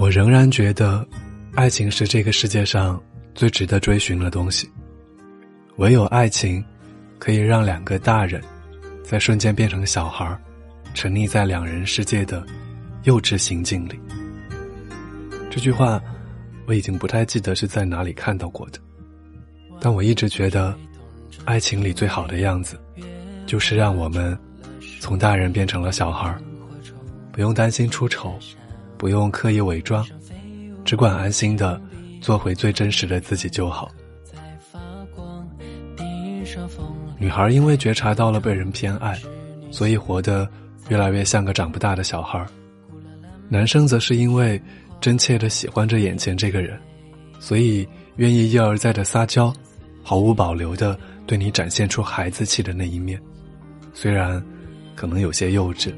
我仍然觉得，爱情是这个世界上最值得追寻的东西。唯有爱情，可以让两个大人，在瞬间变成小孩沉溺在两人世界的幼稚行径里。这句话，我已经不太记得是在哪里看到过的，但我一直觉得，爱情里最好的样子，就是让我们从大人变成了小孩不用担心出丑。不用刻意伪装，只管安心的做回最真实的自己就好。女孩因为觉察到了被人偏爱，所以活得越来越像个长不大的小孩男生则是因为真切的喜欢着眼前这个人，所以愿意一而再的撒娇，毫无保留的对你展现出孩子气的那一面，虽然可能有些幼稚。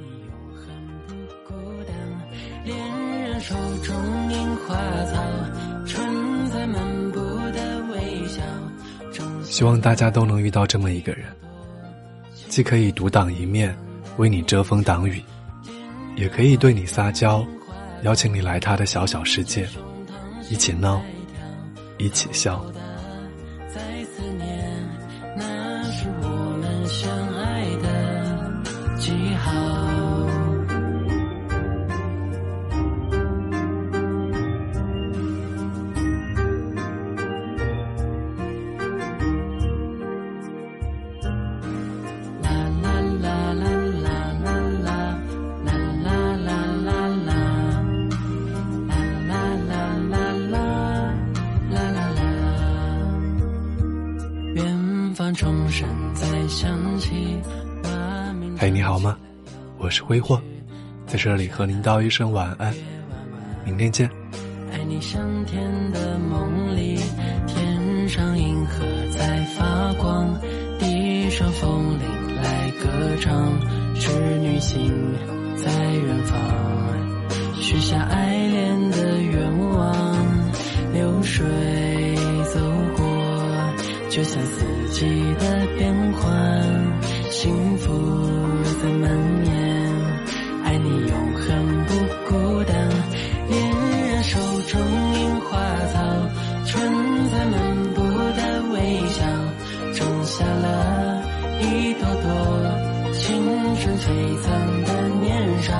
希望大家都能遇到这么一个人，既可以独当一面，为你遮风挡雨，也可以对你撒娇，邀请你来他的小小世界，一起闹，一起笑。嘿，你好吗？我是挥霍，在这里和您道一声晚安，明天见。爱你像天的梦里，天上银河在发光，地上风铃来歌唱，织女星在远方，许下爱就像四季的变换，幸福。在蔓延，爱你永恒不孤单。恋人手中樱花草，春在漫步的微笑，种下了一朵朵青春璀璨的年少。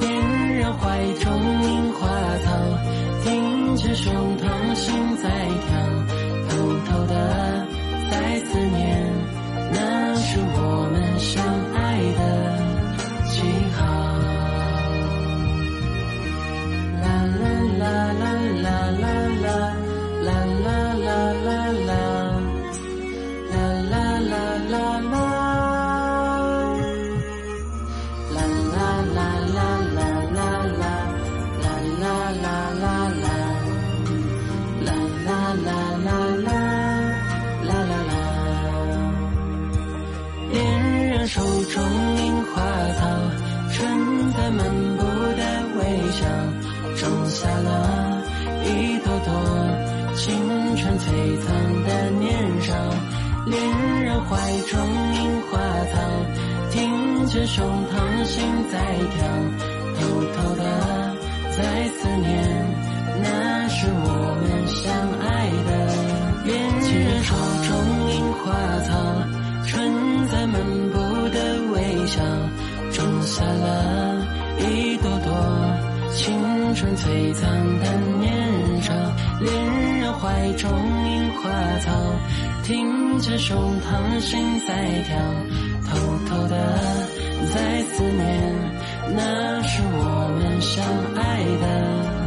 恋人怀中樱花草，挺起胸膛心手中樱花草春在漫步的微笑种下了一朵朵青春璀璨的年少恋人怀中樱花草听见胸膛心在跳偷偷的在思念那是我们相爱。青春璀璨的年少。恋人。怀中樱花草，听着胸膛心在跳，偷偷的在思念，那是我们相爱的。